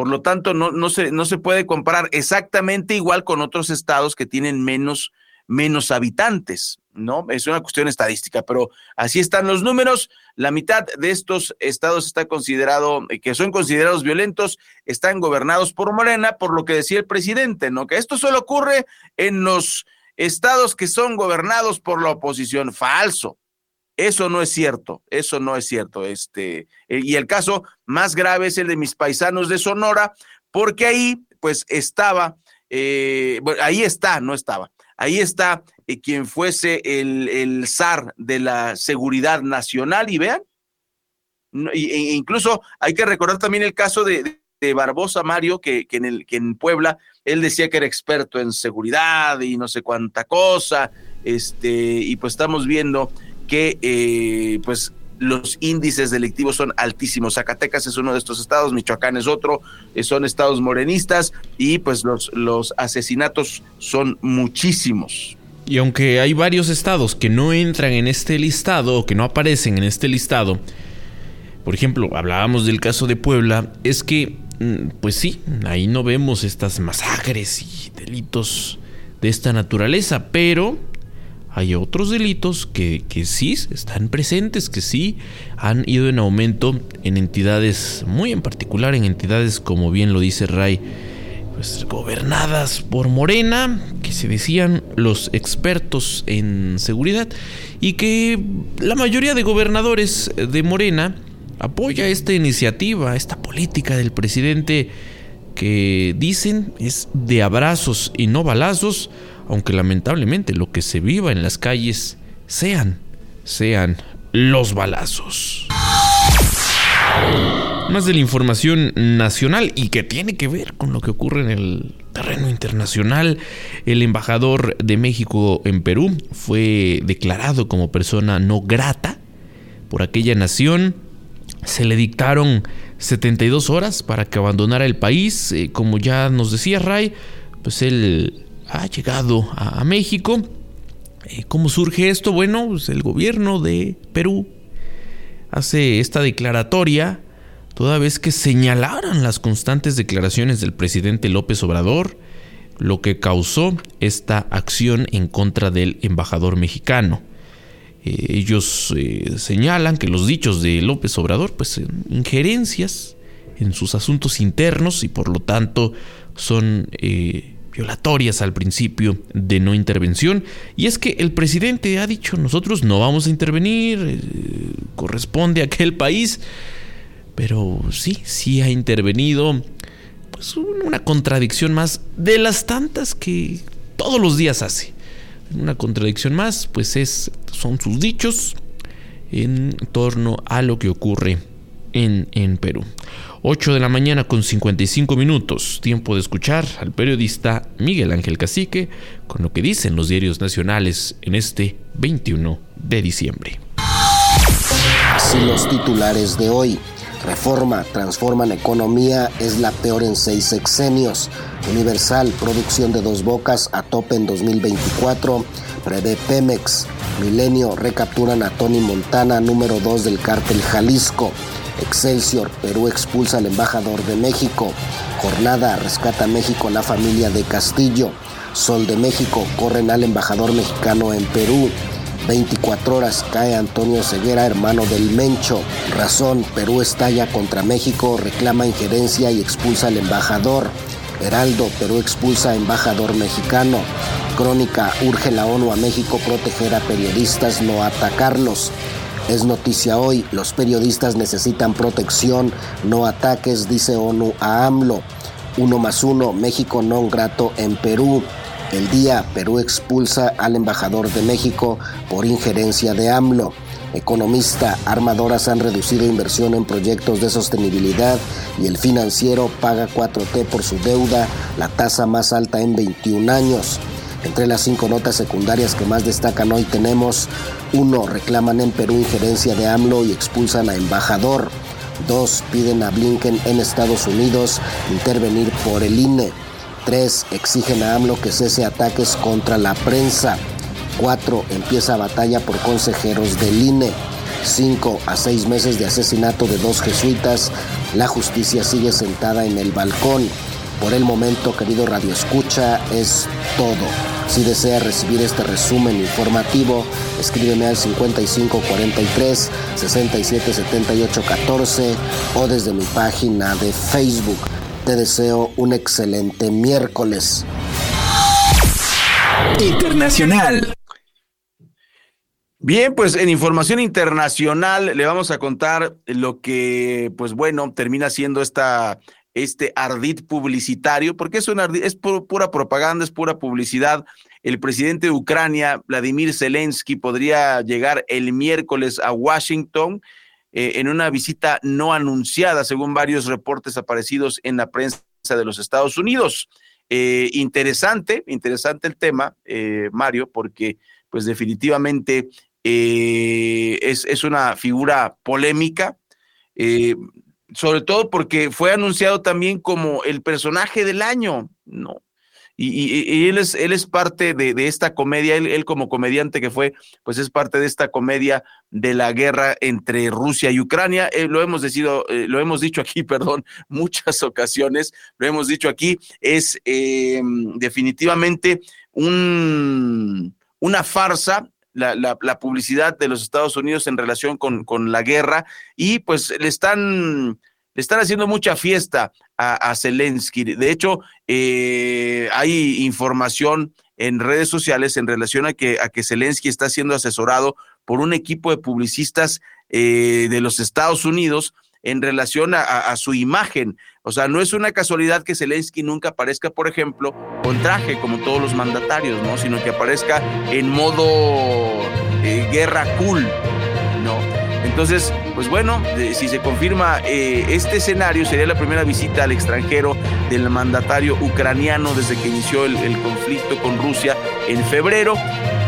Por lo tanto, no, no, se, no se puede comparar exactamente igual con otros estados que tienen menos, menos habitantes, ¿no? Es una cuestión estadística, pero así están los números. La mitad de estos estados está considerado, eh, que son considerados violentos, están gobernados por Morena, por lo que decía el presidente, ¿no? Que esto solo ocurre en los estados que son gobernados por la oposición. Falso. Eso no es cierto, eso no es cierto. Este, eh, y el caso más grave es el de mis paisanos de Sonora, porque ahí, pues, estaba, eh, ahí está, no estaba, ahí está eh, quien fuese el, el zar de la seguridad nacional, y vean, e incluso hay que recordar también el caso de, de Barbosa Mario, que, que, en el, que en Puebla él decía que era experto en seguridad y no sé cuánta cosa, este, y pues estamos viendo que eh, pues los índices delictivos son altísimos. Zacatecas es uno de estos estados, Michoacán es otro, eh, son estados morenistas y pues los, los asesinatos son muchísimos. Y aunque hay varios estados que no entran en este listado o que no aparecen en este listado, por ejemplo, hablábamos del caso de Puebla, es que, mm, pues sí, ahí no vemos estas masacres y delitos de esta naturaleza, pero hay otros delitos que, que, sí están presentes, que sí han ido en aumento en entidades, muy en particular en entidades como bien lo dice Ray, pues gobernadas por Morena, que se decían los expertos en seguridad, y que la mayoría de gobernadores de Morena apoya esta iniciativa, esta política del presidente que dicen es de abrazos y no balazos aunque lamentablemente lo que se viva en las calles sean, sean los balazos. Más de la información nacional y que tiene que ver con lo que ocurre en el terreno internacional, el embajador de México en Perú fue declarado como persona no grata por aquella nación. Se le dictaron 72 horas para que abandonara el país. Eh, como ya nos decía Ray, pues él ha llegado a, México. Eh, ¿Cómo surge esto? Bueno, pues el gobierno de Perú hace esta declaratoria toda vez que señalaran las constantes declaraciones del presidente López Obrador, lo que causó esta acción en contra del embajador mexicano. Eh, ellos eh, señalan que los dichos de López Obrador, pues injerencias en sus asuntos internos y por lo tanto son violatorias al principio de no intervención. Y es que el presidente ha dicho, nosotros no vamos a intervenir, eh, corresponde a aquel país, pero sí, sí ha intervenido. Pues una contradicción más de las tantas que todos los días hace. Una contradicción más, pues es, son sus dichos en torno a lo que ocurre en, en Perú. 8 de la mañana con 55 minutos. Tiempo de escuchar al periodista Miguel Ángel Cacique con lo que dicen los diarios nacionales en este 21 de diciembre. Así los titulares de hoy. Reforma, transforman economía, es la peor en seis sexenios. Universal, producción de dos bocas a tope en 2024. Prevé Pemex. Milenio, recapturan a Tony Montana, número 2 del cártel Jalisco. Excelsior, Perú expulsa al embajador de México. Jornada, rescata a México la familia de Castillo. Sol de México, corren al embajador mexicano en Perú. 24 horas cae Antonio Ceguera, hermano del Mencho. Razón, Perú estalla contra México, reclama injerencia y expulsa al embajador. Heraldo, Perú expulsa embajador mexicano. Crónica, urge la ONU a México proteger a periodistas, no atacarlos. Es noticia hoy, los periodistas necesitan protección, no ataques, dice ONU a AMLO. Uno más uno, México no grato en Perú. El día, Perú expulsa al embajador de México por injerencia de AMLO. Economista, armadoras han reducido inversión en proyectos de sostenibilidad y el financiero paga 4T por su deuda, la tasa más alta en 21 años. Entre las cinco notas secundarias que más destacan hoy tenemos 1. Reclaman en Perú injerencia de AMLO y expulsan a embajador. 2. Piden a Blinken en Estados Unidos intervenir por el INE. 3. Exigen a AMLO que cese ataques contra la prensa. 4. Empieza batalla por consejeros del INE. 5 a 6 meses de asesinato de dos jesuitas, la justicia sigue sentada en el balcón. Por el momento, querido Radio Escucha, es todo. Si desea recibir este resumen informativo, escríbeme al 5543 677814 o desde mi página de Facebook. Te deseo un excelente miércoles. Internacional. Bien, pues en información internacional le vamos a contar lo que, pues bueno, termina siendo esta este ardid publicitario, porque es, es pura propaganda, es pura publicidad. El presidente de Ucrania, Vladimir Zelensky, podría llegar el miércoles a Washington eh, en una visita no anunciada, según varios reportes aparecidos en la prensa de los Estados Unidos. Eh, interesante, interesante el tema, eh, Mario, porque pues definitivamente es, es, una figura polémica sobre todo porque fue anunciado también como el personaje del año, ¿no? Y, él, es, él es parte de, esta comedia, él, como comediante que fue, pues es parte de esta comedia de la guerra entre Rusia y Ucrania. Eh, lo hemos decido, eh, lo hemos dicho aquí, perdón, muchas ocasiones, lo hemos dicho aquí, es eh, definitivamente un, una farsa la, la, publicidad de los Estados Unidos en relación con, con la guerra y pues le están, le están haciendo mucha fiesta a, Zelensky. De hecho, eh, hay información en redes sociales en relación a que, a que Zelensky está siendo asesorado por un equipo de publicistas eh, de los Estados Unidos en relación a, su imagen. O sea, no es una casualidad que Zelensky nunca aparezca, por ejemplo, con traje como todos los mandatarios, ¿no? Sino que aparezca en modo eh, guerra cool, ¿no? Entonces, pues bueno, si se confirma eh, este escenario, sería la primera visita al extranjero del mandatario ucraniano desde que inició el, conflicto con Rusia en febrero.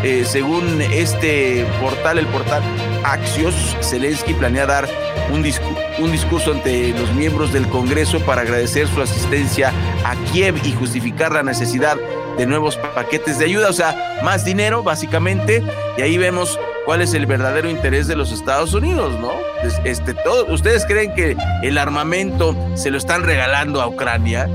Eh, según este portal, el portal Axios, Zelensky planea dar un, discurso ante los miembros del Congreso para agradecer su asistencia a Kiev y justificar la necesidad de nuevos paquetes de ayuda, o sea, más dinero básicamente, y ahí vemos cuál es el verdadero interés de los Estados Unidos, ¿no? Este, todo, ¿Ustedes creen que el armamento se lo están regalando a Ucrania?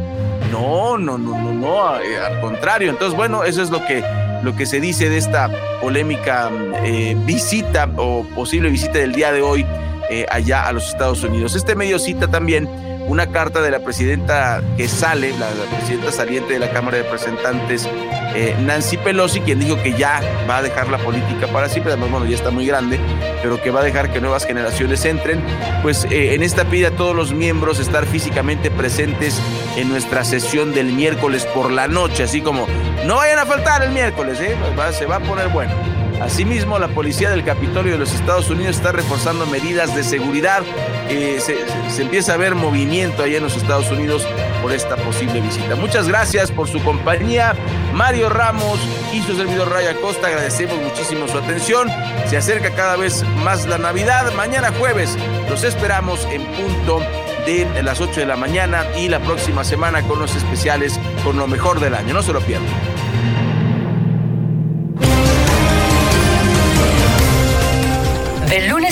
No, no, no, no, no, eh, al contrario. Entonces, bueno, eso es lo que, lo que se dice de esta polémica eh, visita o posible visita del día de hoy eh, allá a los Estados Unidos. Este medio cita también una carta de la presidenta que sale, la, presidenta saliente de la Cámara de Representantes, eh, Nancy Pelosi, quien dijo que ya va a dejar la política para siempre, además, bueno, ya está muy grande, pero que va a dejar que nuevas generaciones entren, pues eh, en esta pide a todos los miembros estar físicamente presentes en nuestra sesión del miércoles por la noche, así como no vayan a faltar el miércoles, ¿eh? se va a poner bueno. Asimismo, la policía del Capitolio de los Estados Unidos está reforzando medidas de seguridad. Eh, se, empieza a ver movimiento ahí en los Estados Unidos por esta posible visita. Muchas gracias por su compañía. Mario Ramos y su servidor Raya Costa, agradecemos muchísimo su atención. Se acerca cada vez más la Navidad. Mañana jueves los esperamos en punto de las 8 de la mañana y la próxima semana con los especiales con lo mejor del año. No se lo pierdan.